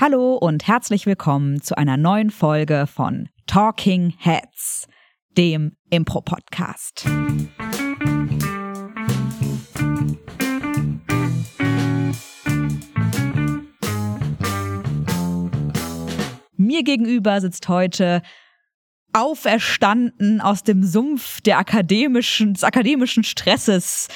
Hallo und herzlich willkommen zu einer neuen Folge von Talking Heads, dem Impro-Podcast. Mir gegenüber sitzt heute auferstanden aus dem Sumpf der akademischen, des akademischen Stresses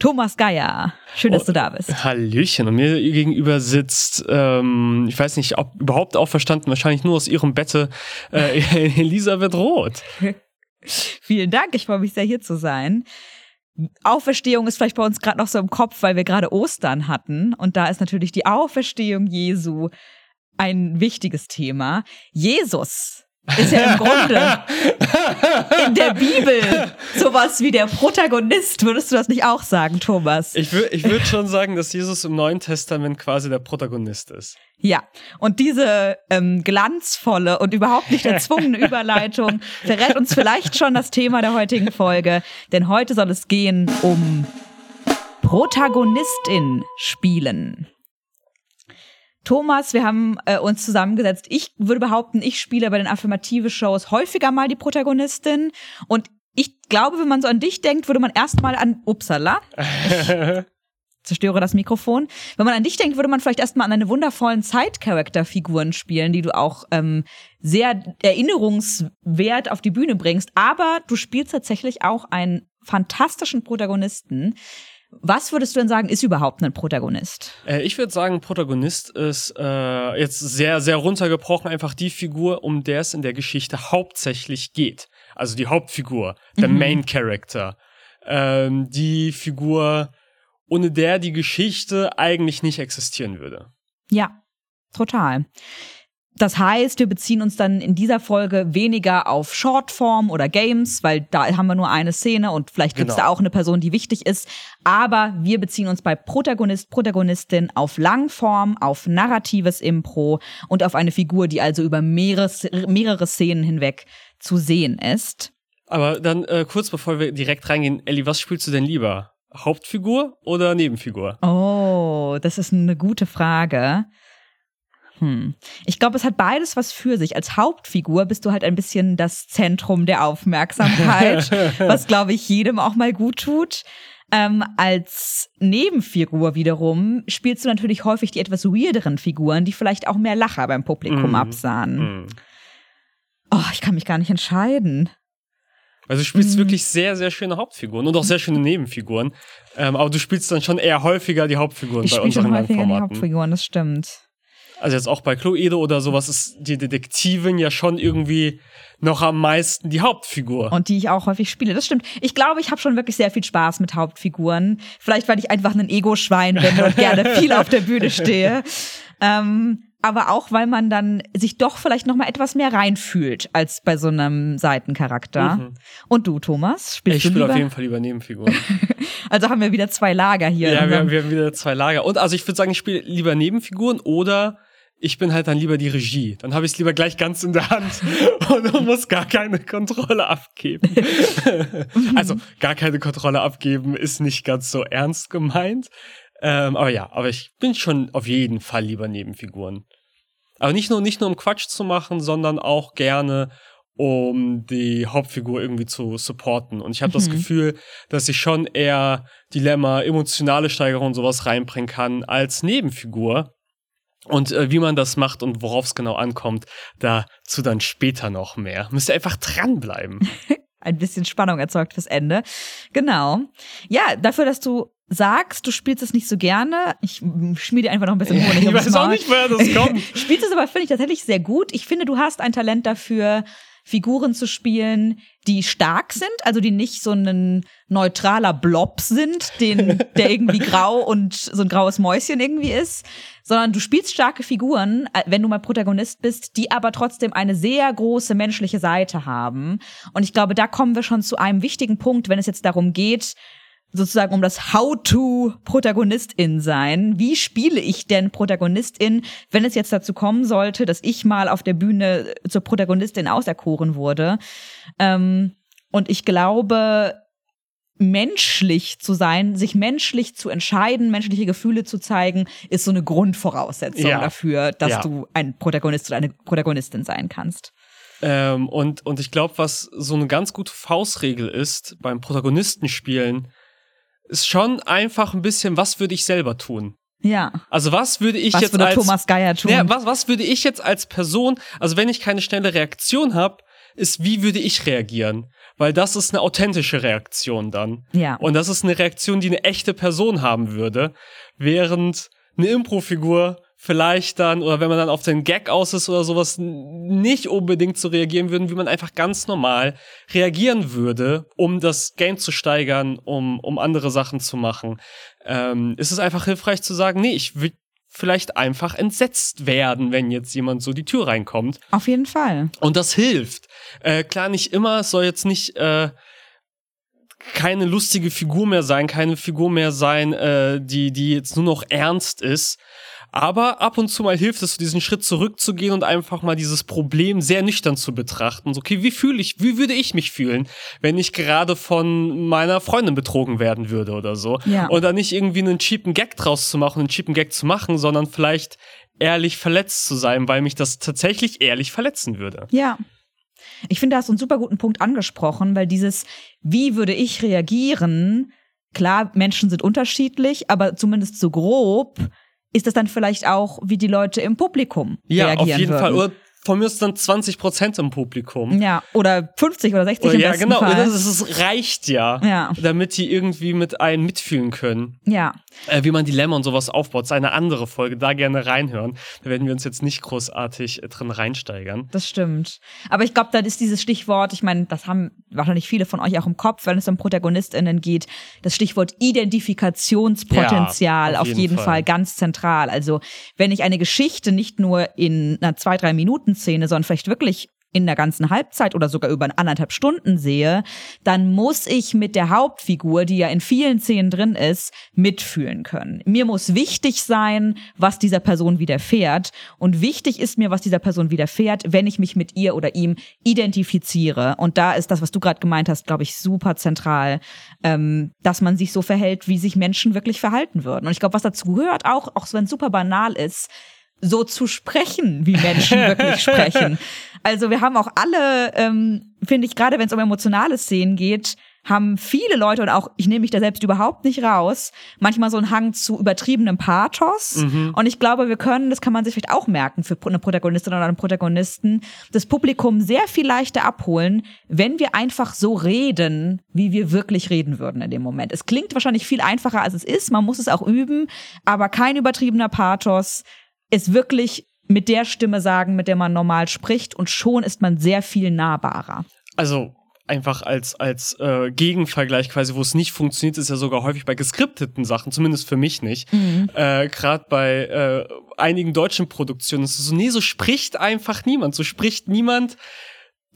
Thomas Geier. Schön, dass du da bist. Oh, Hallöchen. Und mir gegenüber sitzt, ähm, ich weiß nicht, ob überhaupt auferstanden, wahrscheinlich nur aus ihrem Bette, äh, Elisabeth Roth. Vielen Dank, ich freue mich sehr, hier zu sein. Auferstehung ist vielleicht bei uns gerade noch so im Kopf, weil wir gerade Ostern hatten. Und da ist natürlich die Auferstehung Jesu ein wichtiges Thema. Jesus ist ja im Grunde in der Bibel sowas wie der Protagonist. Würdest du das nicht auch sagen, Thomas? Ich, wür ich würde schon sagen, dass Jesus im Neuen Testament quasi der Protagonist ist. Ja, und diese ähm, glanzvolle und überhaupt nicht erzwungene Überleitung verrät uns vielleicht schon das Thema der heutigen Folge, denn heute soll es gehen um Protagonistin spielen. Thomas, wir haben äh, uns zusammengesetzt. Ich würde behaupten, ich spiele bei den affirmative Shows häufiger mal die Protagonistin. Und ich glaube, wenn man so an dich denkt, würde man erstmal an Upsala. zerstöre das Mikrofon. Wenn man an dich denkt, würde man vielleicht erstmal an deine wundervollen Side-Character-Figuren spielen, die du auch ähm, sehr erinnerungswert auf die Bühne bringst. Aber du spielst tatsächlich auch einen fantastischen Protagonisten. Was würdest du denn sagen, ist überhaupt ein Protagonist? Äh, ich würde sagen, Protagonist ist äh, jetzt sehr, sehr runtergebrochen einfach die Figur, um der es in der Geschichte hauptsächlich geht. Also die Hauptfigur, der mhm. Main Character. Ähm, die Figur, ohne der die Geschichte eigentlich nicht existieren würde. Ja, total. Das heißt, wir beziehen uns dann in dieser Folge weniger auf Shortform oder Games, weil da haben wir nur eine Szene und vielleicht gibt es genau. da auch eine Person, die wichtig ist. Aber wir beziehen uns bei Protagonist, Protagonistin auf Langform, auf narratives Impro und auf eine Figur, die also über mehrere, mehrere Szenen hinweg zu sehen ist. Aber dann äh, kurz bevor wir direkt reingehen, Ellie, was spielst du denn lieber? Hauptfigur oder Nebenfigur? Oh, das ist eine gute Frage. Hm. Ich glaube, es hat beides was für sich. Als Hauptfigur bist du halt ein bisschen das Zentrum der Aufmerksamkeit, was, glaube ich, jedem auch mal gut tut. Ähm, als Nebenfigur wiederum spielst du natürlich häufig die etwas weirderen Figuren, die vielleicht auch mehr Lacher beim Publikum mm. absahen. Mm. Oh, ich kann mich gar nicht entscheiden. Also du spielst mm. wirklich sehr, sehr schöne Hauptfiguren und auch sehr schöne Nebenfiguren. Ähm, aber du spielst dann schon eher häufiger die Hauptfiguren ich bei unseren schon häufiger Die Hauptfiguren, das stimmt also jetzt auch bei Cluedo oder sowas, ist die Detektivin ja schon irgendwie noch am meisten die Hauptfigur. Und die ich auch häufig spiele. Das stimmt. Ich glaube, ich habe schon wirklich sehr viel Spaß mit Hauptfiguren. Vielleicht, weil ich einfach ein Ego-Schwein bin und gerne viel auf der Bühne stehe. Ähm, aber auch, weil man dann sich doch vielleicht noch mal etwas mehr reinfühlt als bei so einem Seitencharakter. Mhm. Und du, Thomas, spielst ich du? Ich spiele auf jeden Fall lieber Nebenfiguren. also haben wir wieder zwei Lager hier. Ja, wir haben, wir haben wieder zwei Lager. Und also ich würde sagen, ich spiele lieber Nebenfiguren oder ich bin halt dann lieber die Regie. Dann habe ich es lieber gleich ganz in der Hand und muss gar keine Kontrolle abgeben. also gar keine Kontrolle abgeben ist nicht ganz so ernst gemeint. Ähm, aber ja, aber ich bin schon auf jeden Fall lieber Nebenfiguren. Aber nicht nur, nicht nur um Quatsch zu machen, sondern auch gerne, um die Hauptfigur irgendwie zu supporten. Und ich habe mhm. das Gefühl, dass ich schon eher Dilemma, emotionale Steigerung und sowas reinbringen kann als Nebenfigur. Und äh, wie man das macht und worauf es genau ankommt, dazu dann später noch mehr. Müsst ihr einfach dranbleiben. Ein bisschen Spannung erzeugt fürs Ende. Genau. Ja, dafür, dass du sagst, du spielst es nicht so gerne. Ich schmiede einfach noch ein bisschen Honig Ich weiß auch nicht, woher das kommt. spielst es aber, finde ich, tatsächlich sehr gut. Ich finde, du hast ein Talent dafür, Figuren zu spielen, die stark sind, also die nicht so ein neutraler Blob sind, den, der irgendwie grau und so ein graues Mäuschen irgendwie ist, sondern du spielst starke Figuren, äh, wenn du mal Protagonist bist, die aber trotzdem eine sehr große menschliche Seite haben. Und ich glaube, da kommen wir schon zu einem wichtigen Punkt, wenn es jetzt darum geht, sozusagen um das How-to-Protagonistin sein. Wie spiele ich denn Protagonistin, wenn es jetzt dazu kommen sollte, dass ich mal auf der Bühne zur Protagonistin auserkoren wurde? Ähm, und ich glaube, menschlich zu sein, sich menschlich zu entscheiden, menschliche Gefühle zu zeigen, ist so eine Grundvoraussetzung Ja. dafür, dass Ja. du ein Protagonist oder eine Protagonistin sein kannst. Ähm, und, und ich glaube, was so eine ganz gute Faustregel ist beim Protagonistenspielen, ist schon einfach ein bisschen, was würde ich selber tun? Ja. Also was würde ich Was jetzt würde als Thomas Geier tun? Ja, was, was würde ich jetzt als Person, also wenn ich keine schnelle Reaktion habe, ist, wie würde ich reagieren? Weil das ist eine authentische Reaktion dann. Ja. Und das ist eine Reaktion, die eine echte Person haben würde. Während eine Impro-Figur vielleicht dann, oder wenn man dann auf den Gag aus ist oder sowas, nicht unbedingt so reagieren würden, wie man einfach ganz normal reagieren würde, um das Game zu steigern, um, um andere Sachen zu machen. Ähm, ist es einfach hilfreich zu sagen, nee, ich will vielleicht einfach entsetzt werden, wenn jetzt jemand so die Tür reinkommt. Auf jeden Fall. Und das hilft. Äh, klar, nicht immer, es soll jetzt nicht äh, keine lustige Figur mehr sein, keine Figur mehr sein, äh, die, die jetzt nur noch ernst ist. Aber ab und zu mal hilft es, diesen Schritt zurückzugehen und einfach mal dieses Problem sehr nüchtern zu betrachten. So, okay, wie fühle ich, wie würde ich mich fühlen, wenn ich gerade von meiner Freundin betrogen werden würde oder so? Ja. Und dann nicht irgendwie einen cheapen Gag draus zu machen, einen cheapen Gag zu machen, sondern vielleicht ehrlich verletzt zu sein, weil mich das tatsächlich ehrlich verletzen würde. Ja. Ich finde, da hast du einen super guten Punkt angesprochen, weil dieses, wie würde ich reagieren? Klar, Menschen sind unterschiedlich, aber zumindest so grob ist das dann vielleicht auch, wie die Leute im Publikum Ja, reagieren auf jeden würden. Fall. Oder von mir ist dann 20 Prozent im Publikum. Ja, oder 50 oder 60 Oder im ja, besten genau. Fall. Das, ist, das reicht ja, Ja. damit die irgendwie mit einem mitfühlen können. ja, Äh, wie man Dilemma und sowas aufbaut, ist eine andere Folge. Da gerne reinhören. Da werden wir uns jetzt nicht großartig äh, drin reinsteigern. das stimmt. Aber ich glaube, da ist dieses Stichwort, ich meine, das haben wahrscheinlich viele von euch auch im Kopf, wenn es um ProtagonistInnen geht, das Stichwort Identifikationspotenzial Ja, auf, jeden, Fall. ganz zentral. Also, wenn ich eine Geschichte nicht nur in einer zwei, drei Minuten Szene, sondern vielleicht wirklich in der ganzen Halbzeit oder sogar über anderthalb Stunden sehe, dann muss ich mit der Hauptfigur, die ja in vielen Szenen drin ist, mitfühlen können. Mir muss wichtig sein, was dieser Person widerfährt. Und wichtig ist mir, was dieser Person widerfährt, wenn ich mich mit ihr oder ihm identifiziere. Und da ist das, was du gerade gemeint hast, glaube ich, super zentral, ähm, dass man sich so verhält, wie sich Menschen wirklich verhalten würden. Und ich glaube, was dazu gehört, auch, auch wenn es super banal ist, so zu sprechen, wie Menschen wirklich sprechen. Also wir haben auch alle, ähm, finde ich, gerade wenn es um emotionale Szenen geht, haben viele Leute und auch ich nehme mich da selbst überhaupt nicht raus, manchmal so einen Hang zu übertriebenem Pathos. Und ich glaube, wir können, das kann man sich vielleicht auch merken für eine Protagonistin oder einen Protagonisten, das Publikum sehr viel leichter abholen, wenn wir einfach so reden, wie wir wirklich reden würden in dem Moment. Es klingt wahrscheinlich viel einfacher, als es ist. Man muss es auch üben, aber kein übertriebener Pathos ist wirklich mit der Stimme sagen, mit der man normal spricht und schon ist man sehr viel nahbarer. Also einfach als, als äh, Gegenvergleich quasi, wo es nicht funktioniert, ist ja sogar häufig bei geskripteten Sachen, zumindest für mich nicht. Mhm. Äh, Gerade bei äh, einigen deutschen Produktionen ist es so, nee, so spricht einfach niemand. So spricht niemand,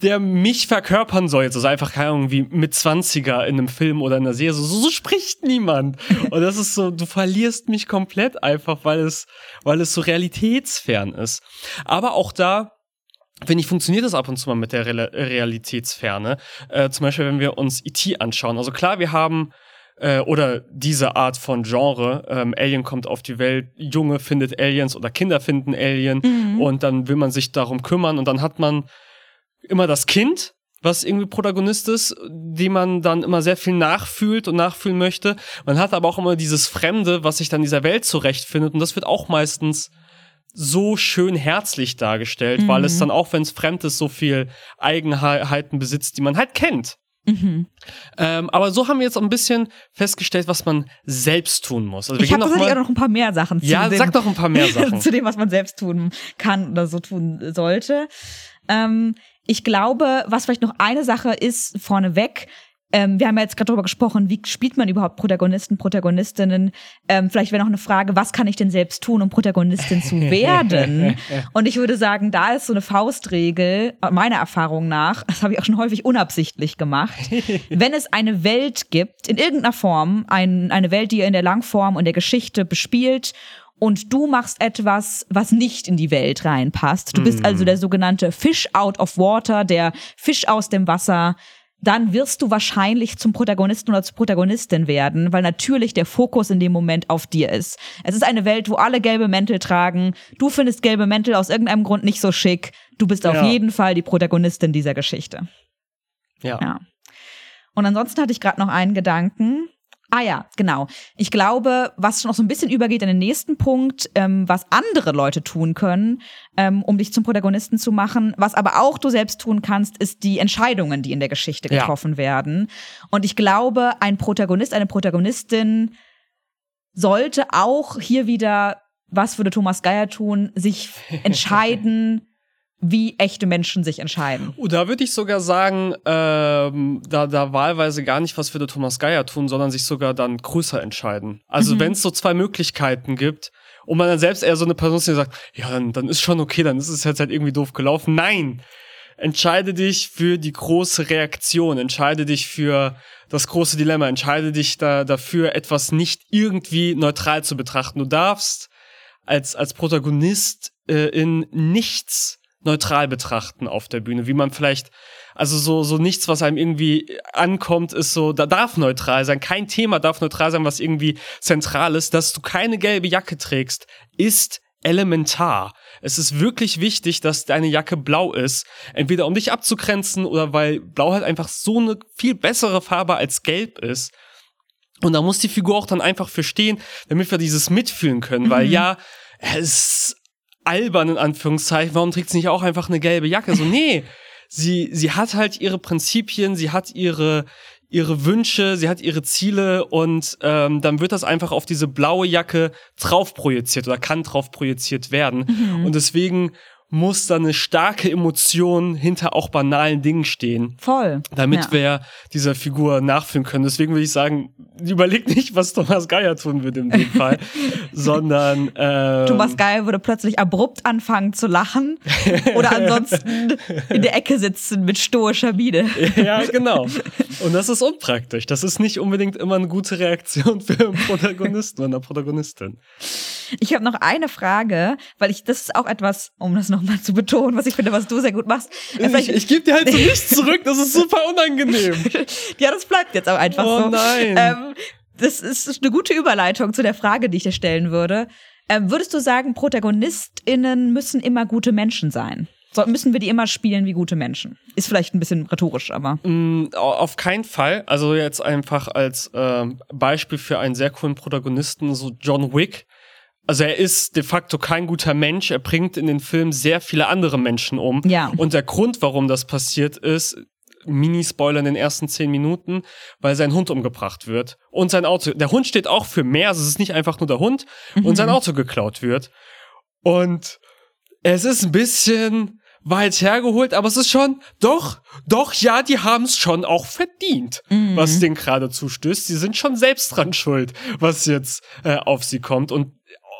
der mich verkörpern soll. Jetzt also einfach, keine Ahnung, wie mit 20er in einem Film oder in einer Serie. So, so spricht niemand. Und das ist so, du verlierst mich komplett einfach, weil es, weil es so realitätsfern ist. Aber auch da, finde ich, funktioniert das ab und zu mal mit der Re Realitätsferne. Äh, zum Beispiel, wenn wir uns E.T. anschauen. Also klar, wir haben äh, oder diese Art von Genre, ähm, Alien kommt auf die Welt, Junge findet Aliens oder Kinder finden Alien und dann will man sich darum kümmern und dann hat man immer das Kind, was irgendwie Protagonist ist, dem man dann immer sehr viel nachfühlt und nachfühlen möchte. Man hat aber auch immer dieses Fremde, was sich dann in dieser Welt zurechtfindet und das wird auch meistens so schön herzlich dargestellt, weil es dann auch, wenn es fremd ist, so viel Eigenheiten besitzt, die man halt kennt. Mhm. Ähm, aber so haben wir jetzt auch ein bisschen festgestellt, was man selbst tun muss. Also wir Ich habe tatsächlich auch noch ein paar mehr Sachen zu Ja, dem, sag doch ein paar mehr Sachen. zu dem, was man selbst tun kann oder so tun sollte. Ähm, ich glaube, was vielleicht noch eine Sache ist vorneweg, ähm, wir haben ja jetzt gerade darüber gesprochen, wie spielt man überhaupt Protagonisten, Protagonistinnen. Ähm, vielleicht wäre noch eine Frage, was kann ich denn selbst tun, um Protagonistin zu werden? Und ich würde sagen, da ist so eine Faustregel, meiner Erfahrung nach, das habe ich auch schon häufig unabsichtlich gemacht, wenn es eine Welt gibt, in irgendeiner Form, ein, eine Welt, die ihr in der Langform und der Geschichte bespielt und du machst etwas, was nicht in die Welt reinpasst. Du bist also der sogenannte Fish out of water, der Fisch aus dem Wasser. dann wirst du wahrscheinlich zum Protagonisten oder zur Protagonistin werden, weil natürlich der Fokus in dem Moment auf dir ist. Es ist eine Welt, wo alle gelbe Mäntel tragen. Du findest gelbe Mäntel aus irgendeinem Grund nicht so schick. Du bist auf Ja. jeden Fall die Protagonistin dieser Geschichte. Ja. Ja. Und ansonsten hatte ich gerade noch einen Gedanken. Ah ja, genau. Ich glaube, was schon noch so ein bisschen übergeht in den nächsten Punkt, ähm, was andere Leute tun können, ähm, um dich zum Protagonisten zu machen, was aber auch du selbst tun kannst, ist die Entscheidungen, die in der Geschichte Ja. getroffen werden. Und ich glaube, ein Protagonist, eine Protagonistin sollte auch hier wieder, was würde Thomas Geier tun, sich entscheiden, wie echte Menschen sich entscheiden. Oh, da würde ich sogar sagen, ähm, da, da wahlweise gar nicht, was würde Thomas Geier tun, sondern sich sogar dann größer entscheiden. Also Mhm. wenn es so zwei Möglichkeiten gibt und man dann selbst eher so eine Person ist, die sagt, ja, dann, dann ist schon okay, dann ist es jetzt halt irgendwie doof gelaufen. Nein! Entscheide dich für die große Reaktion, entscheide dich für das große Dilemma, entscheide dich da, dafür, etwas nicht irgendwie neutral zu betrachten. Du darfst als, als Protagonist äh, in nichts neutral betrachten auf der Bühne, wie man vielleicht, also so, so nichts, was einem irgendwie ankommt, ist so, da darf neutral sein. Kein Thema darf neutral sein, was irgendwie zentral ist. Dass du keine gelbe Jacke trägst, ist elementar. Es ist wirklich wichtig, dass deine Jacke blau ist. Entweder um dich abzugrenzen oder weil blau halt einfach so eine viel bessere Farbe als gelb ist. Und da muss die Figur auch dann einfach verstehen, damit wir dieses mitfühlen können, weil Mhm. ja, es ist albern in Anführungszeichen, warum trägt sie nicht auch einfach eine gelbe Jacke? So, nee, sie, sie hat halt ihre Prinzipien, sie hat ihre, ihre Wünsche, sie hat ihre Ziele und ähm, dann wird das einfach auf diese blaue Jacke drauf projiziert oder kann drauf projiziert werden. Mhm. Und deswegen muss da eine starke Emotion hinter auch banalen Dingen stehen Voll. damit Ja. wir dieser Figur nachfühlen können. Deswegen würde ich sagen, überleg nicht, was Thomas Geier tun würde in dem Fall, sondern ähm, Thomas Geil würde plötzlich abrupt anfangen zu lachen oder ansonsten in der Ecke sitzen mit stoischer Miene. ja, genau. Und das ist unpraktisch. Das ist nicht unbedingt immer eine gute Reaktion für einen Protagonisten oder eine Protagonistin. Ich habe noch eine Frage, weil ich das ist auch etwas, um das nochmal zu betonen, was ich finde, was du sehr gut machst. Äh, Ich, vielleicht- ich gebe dir halt so nichts zurück. Das ist super unangenehm. ja, das bleibt jetzt auch einfach Oh so. nein. Ähm, das ist eine gute Überleitung zu der Frage, die ich dir stellen würde. Ähm, würdest du sagen, ProtagonistInnen müssen immer gute Menschen sein? So, müssen wir die immer spielen wie gute Menschen? Ist vielleicht ein bisschen rhetorisch, aber. Mm, au- Auf keinen Fall. Also jetzt einfach als ähm, Beispiel für einen sehr coolen Protagonisten, so John Wick. Also er ist de facto kein guter Mensch. Er bringt in den Film sehr viele andere Menschen um. Ja. Und der Grund, warum das passiert ist, Mini-Spoiler in den ersten zehn Minuten, weil sein Hund umgebracht wird. Und sein Auto. Der Hund steht auch für mehr. Also es ist nicht einfach nur der Hund. Und sein Auto geklaut wird. Und es ist ein bisschen weit hergeholt, aber es ist schon, doch, doch, ja, die haben es schon auch verdient, was denen gerade zustößt. Sie sind schon selbst dran schuld, was jetzt äh, auf sie kommt. Und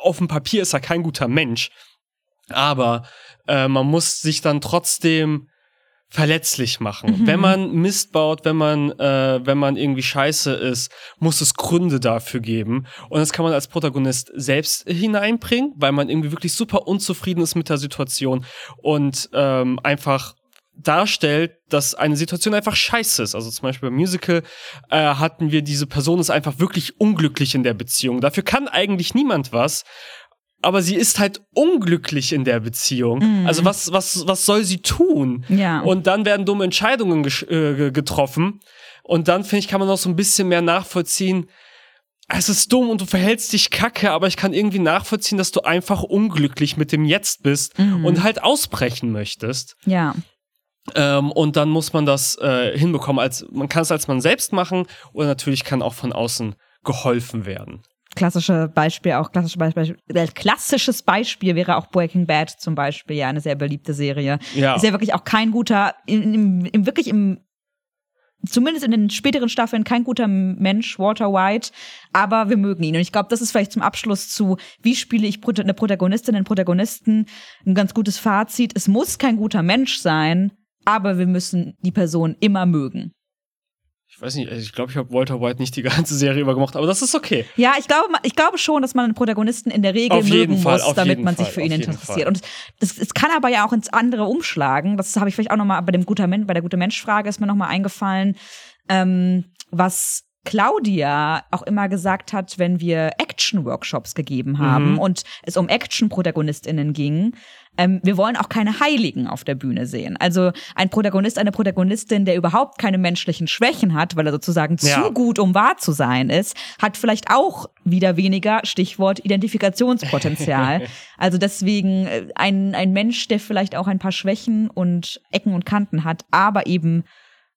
auf dem Papier ist er kein guter Mensch. Aber äh, man muss sich dann trotzdem verletzlich machen. Wenn man Mist baut, wenn man, äh, wenn man irgendwie scheiße ist, muss es Gründe dafür geben. Und das kann man als Protagonist selbst hineinbringen, weil man irgendwie wirklich super unzufrieden ist mit der Situation und ähm, einfach darstellt, dass eine Situation einfach scheiße ist. Also zum Beispiel beim Musical äh, hatten wir diese Person ist einfach wirklich unglücklich in der Beziehung. Dafür kann eigentlich niemand was. Aber sie ist halt unglücklich in der Beziehung. Also was, was, was soll sie tun? Ja. Und dann werden dumme Entscheidungen äh, ge- getroffen. Und dann, finde ich, kann man noch so ein bisschen mehr nachvollziehen. Es ist dumm und du verhältst dich kacke, aber ich kann irgendwie nachvollziehen, dass du einfach unglücklich mit dem Jetzt bist und halt ausbrechen möchtest. Ja. Ähm, und dann muss man das äh, hinbekommen. Als, man kann es als man selbst machen oder natürlich kann auch von außen geholfen werden. Klassische Beispiel, auch klassische Beispiel, äh, klassisches Beispiel wäre auch Breaking Bad zum Beispiel, ja, eine sehr beliebte Serie. Ja. Ist ja wirklich auch kein guter, im, im, im wirklich im, zumindest in den späteren Staffeln kein guter Mensch, Walter White, aber wir mögen ihn. Und ich glaube, das ist vielleicht zum Abschluss zu, wie spiele ich eine Protagonistin, einen Protagonisten, ein ganz gutes Fazit. Es muss kein guter Mensch sein, aber wir müssen die Person immer mögen. ich weiß nicht, ich glaube, ich habe Walter White nicht die ganze Serie über gemacht, aber das ist okay. Ja, ich glaube, ich glaube schon, dass man einen Protagonisten in der Regel Auf mögen Fall, muss, damit man sich Fall, für auf ihn interessiert. Fall. Und es, es kann aber ja auch ins andere umschlagen. Das habe ich vielleicht auch noch mal bei dem guter bei der gute Mensch-Frage ist mir noch mal eingefallen, ähm, was Claudia auch immer gesagt hat, wenn wir Action-Workshops gegeben haben Mhm. und es um Action-ProtagonistInnen ging, ähm, wir wollen auch keine Heiligen auf der Bühne sehen. Also ein Protagonist, eine Protagonistin, der überhaupt keine menschlichen Schwächen hat, weil er sozusagen Ja. zu gut, um wahr zu sein ist, hat vielleicht auch wieder weniger, Stichwort Identifikationspotenzial. also deswegen äh, ein, ein Mensch, der vielleicht auch ein paar Schwächen und Ecken und Kanten hat, aber eben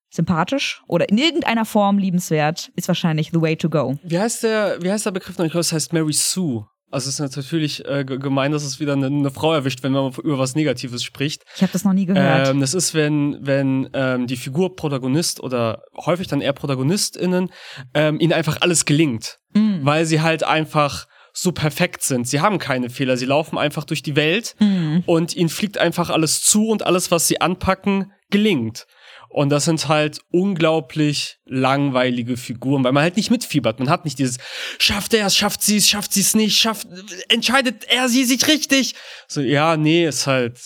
sympathisch oder in irgendeiner Form liebenswert, ist wahrscheinlich the way to go. Wie heißt der, wie heißt der Begriff noch? Ich glaube, es heißt Mary Sue. Also es ist natürlich äh, ge- gemein, dass es wieder eine, eine Frau erwischt, wenn man über was Negatives spricht. Ich habe das noch nie gehört. Ähm, das ist, wenn, wenn ähm, die Figur Protagonist oder häufig dann eher ProtagonistInnen ähm, ihnen einfach alles gelingt. Mm. Weil sie halt einfach so perfekt sind. Sie haben keine Fehler. Sie laufen einfach durch die Welt Mm. und ihnen fliegt einfach alles zu und alles, was sie anpacken, gelingt. Und das sind halt unglaublich langweilige Figuren, weil man halt nicht mitfiebert. Man hat nicht dieses, schafft er es, schafft sie es, schafft sie es nicht, schafft, entscheidet er sie sich richtig. So, ja, nee, ist halt,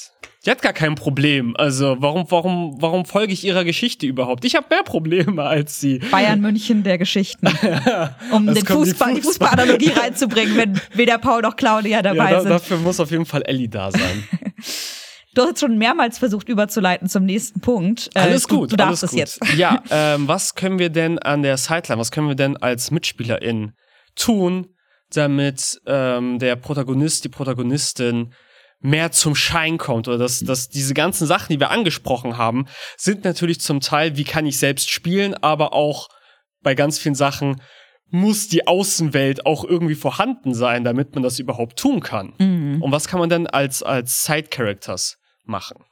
die hat gar kein Problem. Also, warum, warum, warum folge ich ihrer Geschichte überhaupt? Ich habe mehr Probleme als sie. Bayern München der Geschichten. Um den die Fußball, die Fußball- Fußballanalogie reinzubringen, wenn weder Paul noch Claudia dabei Ja, da, sind. dafür muss auf jeden Fall Ellie da sein. Du hast schon mehrmals versucht überzuleiten zum nächsten Punkt. Äh, Alles du, gut. Du darfst alles es gut. jetzt. Ja, ähm, was können wir denn an der Sideline, was können wir denn als Mitspielerin tun, damit ähm, der Protagonist, die Protagonistin mehr zum Schein kommt oder dass, dass diese ganzen Sachen, die wir angesprochen haben, sind natürlich zum Teil, wie kann ich selbst spielen, aber auch bei ganz vielen Sachen muss die Außenwelt auch irgendwie vorhanden sein, damit man das überhaupt tun kann. Mhm. Und was kann man denn als, als Side-Characters machen?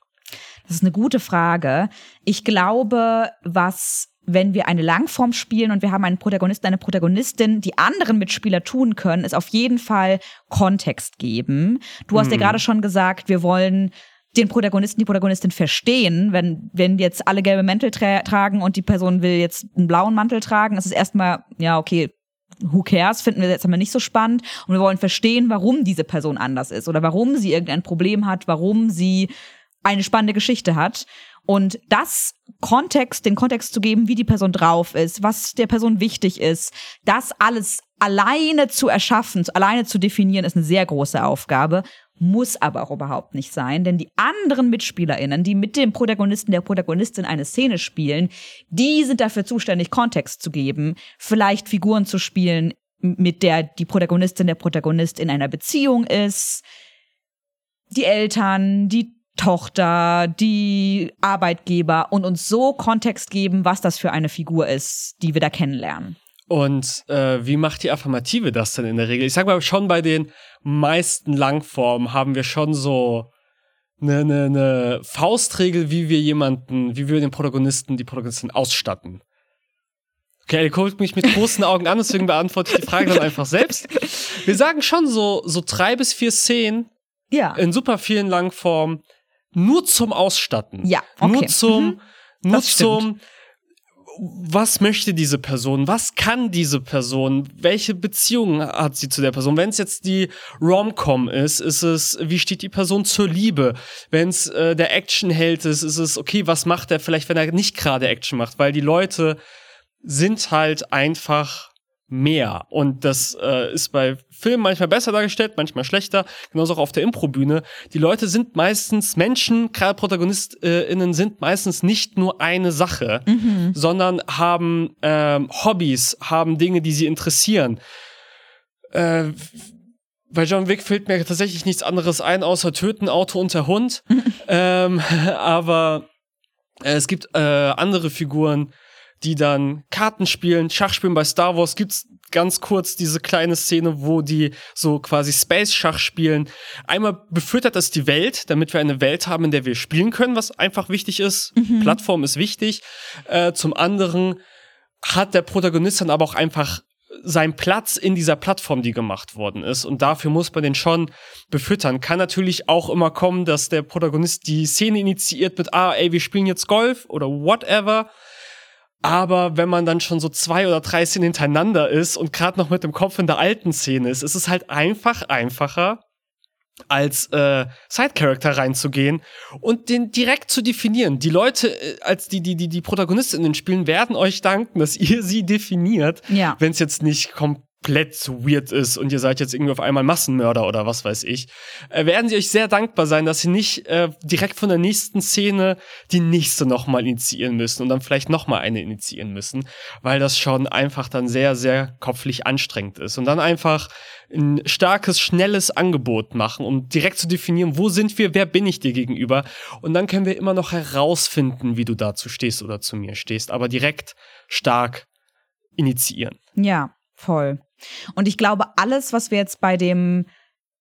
Das ist eine gute Frage. Ich glaube, was, wenn wir eine Langform spielen und wir haben einen Protagonisten, eine Protagonistin, die anderen Mitspieler tun können, ist auf jeden Fall Kontext geben. Du hast ja Mhm. gerade schon gesagt, wir wollen den Protagonisten, die Protagonistin verstehen. Wenn, wenn jetzt alle gelbe Mäntel tra tragen und die Person will jetzt einen blauen Mantel tragen, ist es erstmal, ja, okay, who cares, finden wir jetzt aber nicht so spannend. Und wir wollen verstehen, warum diese Person anders ist oder warum sie irgendein Problem hat, warum sie eine spannende Geschichte hat. Und das Kontext, den Kontext zu geben, wie die Person drauf ist, was der Person wichtig ist, das alles alleine zu erschaffen, alleine zu definieren, ist eine sehr große Aufgabe, muss aber auch überhaupt nicht sein, denn die anderen MitspielerInnen, die mit dem Protagonisten, der Protagonistin eine Szene spielen, die sind dafür zuständig, Kontext zu geben, vielleicht Figuren zu spielen, mit der die Protagonistin, der Protagonist in einer Beziehung ist, die Eltern, die Tochter, die Arbeitgeber und uns so Kontext geben, was das für eine Figur ist, die wir da kennenlernen. Und äh, wie macht die Affirmative das denn in der Regel? Ich sag mal, schon bei den meisten Langformen haben wir schon so eine, eine, eine Faustregel, wie wir jemanden, wie wir den Protagonisten, die Protagonistin ausstatten. Okay, er guckt mich mit großen Augen an, deswegen beantworte ich die Frage dann einfach selbst. Wir sagen schon so, so drei bis vier Szenen Ja. in super vielen Langformen nur zum Ausstatten. Ja, okay. Nur zum, Mhm. nur Das stimmt. zum, was möchte diese Person? Was kann diese Person? Welche Beziehung hat sie zu der Person? Wenn es jetzt die Rom-Com ist, ist es, wie steht die Person zur Liebe? Wenn es äh, der Actionheld ist, ist es, okay, was macht er vielleicht, wenn er nicht gerade Action macht? Weil die Leute sind halt einfach mehr. Und das äh, ist bei Filmen manchmal besser dargestellt, manchmal schlechter. Genauso auch auf der Improbühne. Die Leute sind meistens Menschen, gerade ProtagonistInnen sind meistens nicht nur eine Sache, Mhm. sondern haben ähm, Hobbys, haben Dinge, die sie interessieren. Äh, bei John Wick fällt mir tatsächlich nichts anderes ein, außer Töten, Auto und der Hund. ähm, aber äh, es gibt äh, andere Figuren, die dann Karten spielen, Schach spielen. Bei Star Wars gibt's ganz kurz diese kleine Szene, wo die so quasi Space-Schach spielen. Einmal befüttert das die Welt, damit wir eine Welt haben, in der wir spielen können, was einfach wichtig ist. Plattform ist wichtig. Äh, zum anderen hat der Protagonist dann aber auch einfach seinen Platz in dieser Plattform, die gemacht worden ist. Und dafür muss man den schon befüttern. Kann natürlich auch immer kommen, dass der Protagonist die Szene initiiert mit, ah, ey, wir spielen jetzt Golf oder whatever. Aber wenn man dann schon so zwei oder drei Szenen hintereinander ist und gerade noch mit dem Kopf in der alten Szene ist, ist es halt einfach einfacher, als äh, Side-Character reinzugehen und den direkt zu definieren. Die Leute, äh, als die, die, die, die Protagonisten in den Spielen werden euch danken, dass ihr sie definiert, Ja. wenn es jetzt nicht komplett weird ist und ihr seid jetzt irgendwie auf einmal Massenmörder oder was weiß ich, äh, werden sie euch sehr dankbar sein, dass sie nicht äh, direkt von der nächsten Szene die nächste nochmal initiieren müssen und dann vielleicht nochmal eine initiieren müssen, weil das schon einfach dann sehr, sehr kopflich anstrengend ist. Und dann einfach ein starkes, schnelles Angebot machen, um direkt zu definieren, wo sind wir, wer bin ich dir gegenüber. Und dann können wir immer noch herausfinden, wie du dazu stehst oder zu mir stehst, aber direkt stark initiieren. Ja, voll. Und ich glaube, alles, was wir jetzt bei dem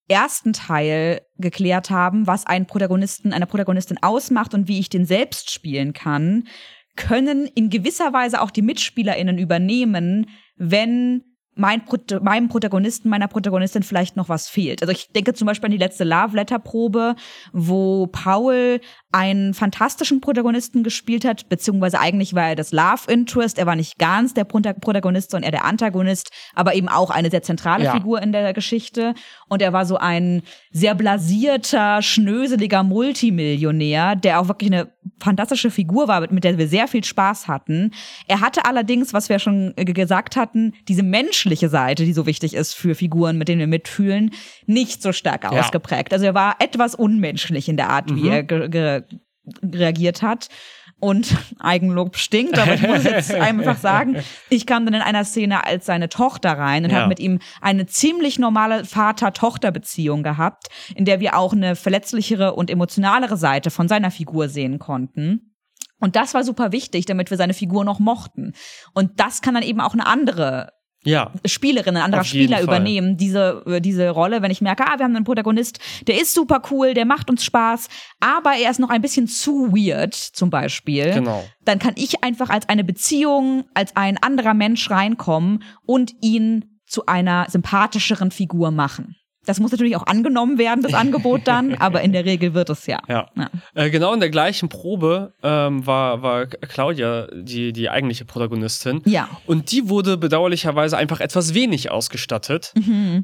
ersten Teil geklärt haben, was einen Protagonisten, eine Protagonistin ausmacht und wie ich den selbst spielen kann, können in gewisser Weise auch die MitspielerInnen übernehmen, wenn mein Prot meinem Protagonisten, meiner Protagonistin vielleicht noch was fehlt. Also ich denke zum Beispiel an die letzte Love-Letter-Probe, wo Paul einen fantastischen Protagonisten gespielt hat, beziehungsweise eigentlich war er das Love-Interest. Er war nicht ganz der Prota- Protagonist, sondern eher der Antagonist, aber eben auch eine sehr zentrale Ja. Figur in der Geschichte. Und er war so ein sehr blasierter, schnöseliger Multimillionär, der auch wirklich eine fantastische Figur war, mit der wir sehr viel Spaß hatten. Er hatte allerdings, was wir schon äh, gesagt hatten, diese menschliche Seite, die so wichtig ist für Figuren, mit denen wir mitfühlen, nicht so stark Ja. ausgeprägt. Also er war etwas unmenschlich in der Art, wie er ge ge reagiert hat. Und Eigenlob stinkt, aber ich muss jetzt einfach sagen, ich kam dann in einer Szene als seine Tochter rein und Ja. habe mit ihm eine ziemlich normale Vater-Tochter-Beziehung gehabt, in der wir auch eine verletzlichere und emotionalere Seite von seiner Figur sehen konnten. Und das war super wichtig, damit wir seine Figur noch mochten. Und das kann dann eben auch eine andere Ja. Spielerin, ein anderer Spieler Fall. übernehmen, diese, diese Rolle, wenn ich merke, ah, wir haben einen Protagonist, der ist super cool, der macht uns Spaß, aber er ist noch ein bisschen zu weird, zum Beispiel. Genau. Dann kann ich einfach als eine Beziehung, als ein anderer Mensch reinkommen und ihn zu einer sympathischeren Figur machen. Das muss natürlich auch angenommen werden, das Angebot dann, aber in der Regel wird es ja. Ja. Ja. Äh, genau in der gleichen Probe ähm, war, war Claudia die, die eigentliche Protagonistin. Ja. Und die wurde bedauerlicherweise einfach etwas wenig ausgestattet.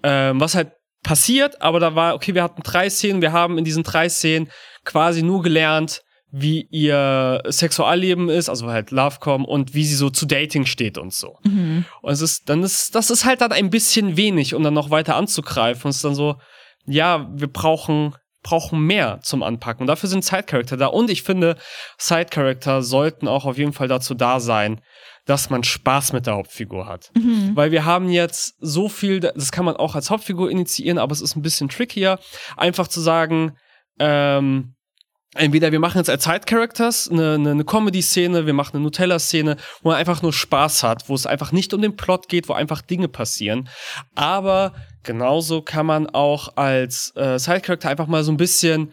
Ähm, was halt passiert, aber da war, okay, wir hatten drei Szenen, wir haben in diesen drei Szenen quasi nur gelernt, wie ihr Sexualleben ist, also halt Lovecom und wie sie so zu Dating steht und so. Und es ist, dann ist, das ist halt dann ein bisschen wenig, um dann noch weiter anzugreifen. Und es ist dann so, ja, wir brauchen, brauchen mehr zum Anpacken. Und dafür sind Side-Character da. Und ich finde, Side-Character sollten auch auf jeden Fall dazu da sein, dass man Spaß mit der Hauptfigur hat. Weil wir haben jetzt so viel, das kann man auch als Hauptfigur initiieren, aber es ist ein bisschen trickier, einfach zu sagen, ähm, entweder wir machen jetzt als Side-Characters eine, eine, eine Comedy-Szene, wir machen eine Nutella-Szene, wo man einfach nur Spaß hat, wo es einfach nicht um den Plot geht, wo einfach Dinge passieren. Aber genauso kann man auch als äh, Side-Character einfach mal so ein bisschen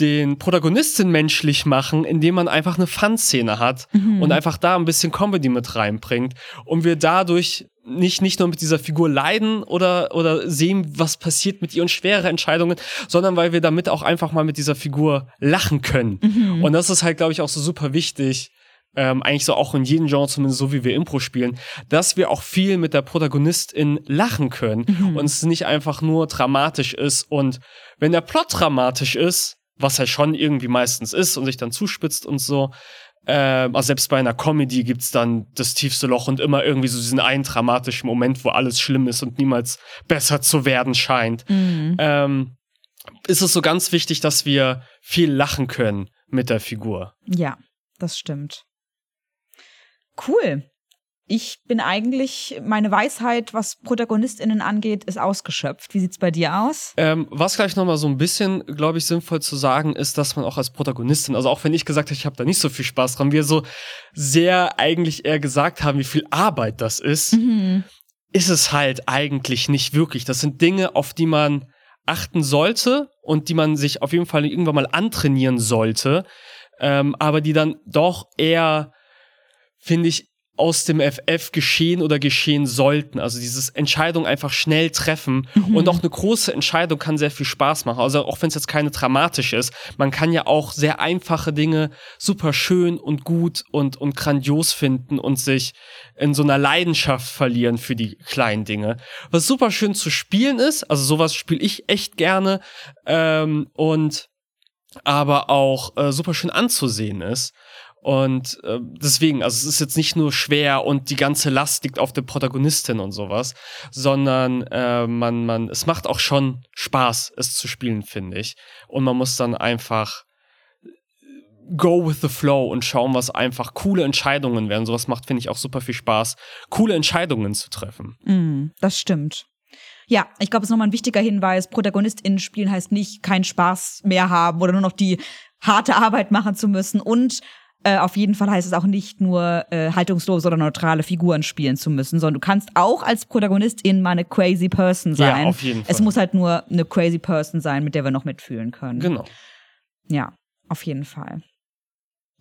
den Protagonisten menschlich machen, indem man einfach eine Fun-Szene hat und einfach da ein bisschen Comedy mit reinbringt und wir dadurch nicht, nicht nur mit dieser Figur leiden oder, oder sehen, was passiert mit ihr und schwere Entscheidungen, sondern weil wir damit auch einfach mal mit dieser Figur lachen können. Und das ist halt, glaube ich, auch so super wichtig, ähm, eigentlich so auch in jedem Genre, zumindest so wie wir Impro spielen, dass wir auch viel mit der Protagonistin lachen können und es nicht einfach nur dramatisch ist. Und wenn der Plot dramatisch ist, was er schon irgendwie meistens ist und sich dann zuspitzt und so, ähm, also selbst bei einer Comedy gibt's dann das tiefste Loch und immer irgendwie so diesen einen dramatischen Moment, wo alles schlimm ist und niemals besser zu werden scheint. Ähm, ist es so ganz wichtig, dass wir viel lachen können mit der Figur. Ja, das stimmt. Cool. Ich bin eigentlich, meine Weisheit, was ProtagonistInnen angeht, ist ausgeschöpft. Wie sieht's bei dir aus? Ähm, was gleich nochmal so ein bisschen, glaube ich, sinnvoll zu sagen ist, dass man auch als Protagonistin, also auch wenn ich gesagt habe, ich habe da nicht so viel Spaß dran, wir so sehr eigentlich eher gesagt haben, wie viel Arbeit das ist, ist es halt eigentlich nicht wirklich. Das sind Dinge, auf die man achten sollte und die man sich auf jeden Fall irgendwann mal antrainieren sollte, ähm, aber die dann doch eher, finde ich, aus dem FF geschehen oder geschehen sollten. Also dieses Entscheidung einfach schnell treffen. Mhm. Und auch eine große Entscheidung kann sehr viel Spaß machen. Also auch wenn es jetzt keine dramatische ist. Man kann ja auch sehr einfache Dinge super schön und gut und, und grandios finden und sich in so einer Leidenschaft verlieren für die kleinen Dinge. Was super schön zu spielen ist. Also sowas spiele ich echt gerne. Ähm, und aber auch äh, super schön anzusehen ist. Und äh, deswegen, also es ist jetzt nicht nur schwer und die ganze Last liegt auf der Protagonistin und sowas, sondern äh, man, man, es macht auch schon Spaß, es zu spielen, finde ich. Und man muss dann einfach go with the flow und schauen, was einfach coole Entscheidungen werden. Sowas macht, finde ich, auch super viel Spaß, coole Entscheidungen zu treffen. Mm, das stimmt. Ja, ich glaube, es ist nochmal ein wichtiger Hinweis. ProtagonistInnen spielen heißt nicht, keinen Spaß mehr haben oder nur noch die harte Arbeit machen zu müssen und äh, auf jeden Fall heißt es auch nicht nur äh, haltungslose oder neutrale Figuren spielen zu müssen, sondern du kannst auch als Protagonistin mal eine crazy Person sein. Ja, auf jeden Fall. Es muss halt nur eine crazy Person sein, mit der wir noch mitfühlen können. Genau. Ja, auf jeden Fall.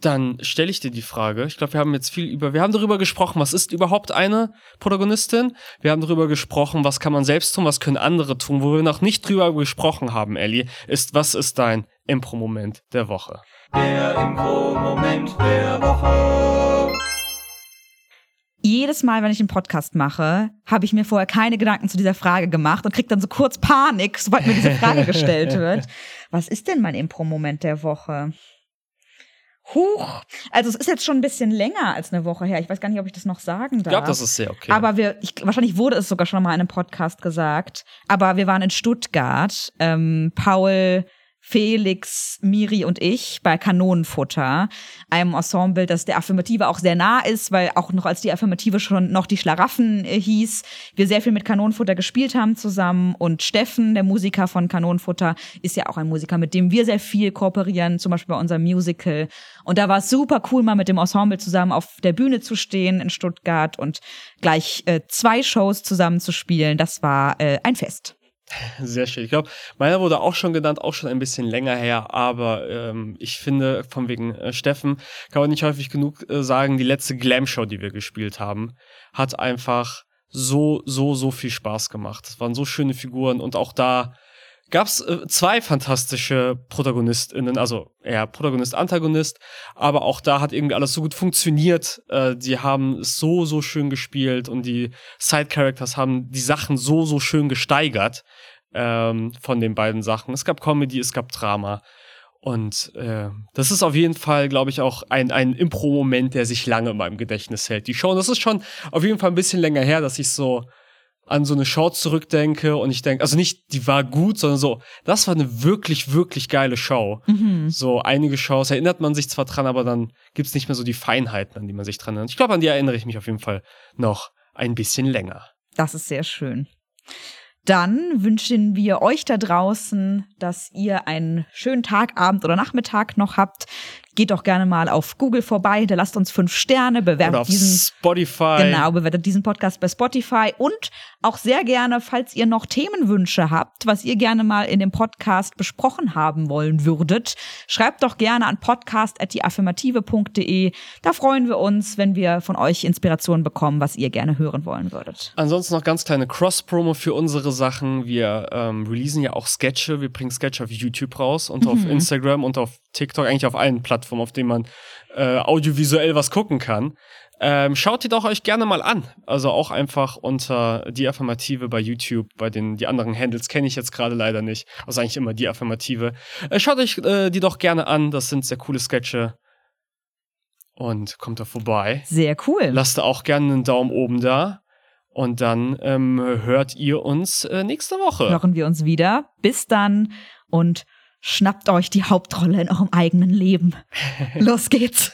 Dann stelle ich dir die Frage. Ich glaube, wir haben jetzt viel über, wir haben darüber gesprochen, was ist überhaupt eine Protagonistin? Wir haben darüber gesprochen, was kann man selbst tun, was können andere tun. Wo wir noch nicht drüber gesprochen haben, Ellie, ist, was ist dein Impro-Moment der Woche? Der Impro-Moment der Woche. Jedes Mal, wenn ich einen Podcast mache, habe ich mir vorher keine Gedanken zu dieser Frage gemacht und kriege dann so kurz Panik, sobald mir diese Frage gestellt wird. Was ist denn mein Impro-Moment der Woche? Huch. Also es ist jetzt schon ein bisschen länger als eine Woche her. Ich weiß gar nicht, ob ich das noch sagen darf. Ich glaube, das ist sehr okay. Aber wir, ich, wahrscheinlich wurde es sogar schon mal in einem Podcast gesagt. Aber wir waren in Stuttgart. Ähm, Paul Felix, Miri und ich bei Kanonenfutter, einem Ensemble, das der Affirmative auch sehr nah ist, weil auch noch als die Affirmative schon noch die Schlaraffen äh, hieß, wir sehr viel mit Kanonenfutter gespielt haben zusammen und Steffen, der Musiker von Kanonenfutter, ist ja auch ein Musiker, mit dem wir sehr viel kooperieren, zum Beispiel bei unserem Musical. Und da war es super cool, mal mit dem Ensemble zusammen auf der Bühne zu stehen in Stuttgart und gleich äh, zwei Shows zusammen zu spielen. Das war äh, ein Fest. Sehr schön. Ich glaube, meiner wurde auch schon genannt, auch schon ein bisschen länger her, aber ähm, ich finde, von wegen äh, Steffen, kann man nicht häufig genug äh, sagen, die letzte Glam-Show, die wir gespielt haben, hat einfach so, so, so viel Spaß gemacht. Es waren so schöne Figuren und auch da gab es äh, zwei fantastische ProtagonistInnen, also eher Protagonist, Antagonist, aber auch da hat irgendwie alles so gut funktioniert. Äh, die haben es so, so schön gespielt und die Side-Characters haben die Sachen so, so schön gesteigert ähm, von den beiden Sachen. Es gab Comedy, es gab Drama. Und äh, das ist auf jeden Fall, glaube ich, auch ein, ein Impro-Moment, der sich lange in meinem Gedächtnis hält. Die Show, das ist schon auf jeden Fall ein bisschen länger her, dass ich so an so eine Show zurückdenke und ich denke, also nicht, die war gut, sondern so, das war eine wirklich, wirklich geile Show. Mhm. So einige Shows erinnert man sich zwar dran, aber dann gibt's nicht mehr so die Feinheiten, an die man sich dran erinnert. Ich glaube, an die erinnere ich mich auf jeden Fall noch ein bisschen länger. Das ist sehr schön. Dann wünschen wir euch da draußen, dass ihr einen schönen Tag, Abend oder Nachmittag noch habt. Geht doch gerne mal auf Google vorbei, hinterlasst uns fünf Sterne, bewertet diesen Spotify. Genau, bewertet diesen Podcast bei Spotify und auch sehr gerne, falls ihr noch Themenwünsche habt, was ihr gerne mal in dem Podcast besprochen haben wollen würdet, schreibt doch gerne an podcast@dieaffirmative.de. Da freuen wir uns, wenn wir von euch Inspirationen bekommen, was ihr gerne hören wollen würdet. Ansonsten noch ganz kleine Cross-Promo für unsere Sachen. Wir ähm, releasen ja auch Sketche. Wir bringen Sketche auf YouTube raus und mhm. auf Instagram und auf TikTok, eigentlich auf allen Plattformen, auf denen man äh, audiovisuell was gucken kann. Ähm, schaut die doch euch gerne mal an. Also auch einfach unter die Affirmative bei YouTube. Bei den die anderen Handles kenne ich jetzt gerade leider nicht. Also eigentlich immer die Affirmative. Äh, schaut euch äh, die doch gerne an. Das sind sehr coole Sketche. Und kommt da vorbei. Sehr cool. Lasst auch gerne einen Daumen oben da. Und dann ähm, hört ihr uns äh, nächste Woche. Hören wir uns wieder. Bis dann und Schnappt euch die Hauptrolle in eurem eigenen Leben. Los geht's.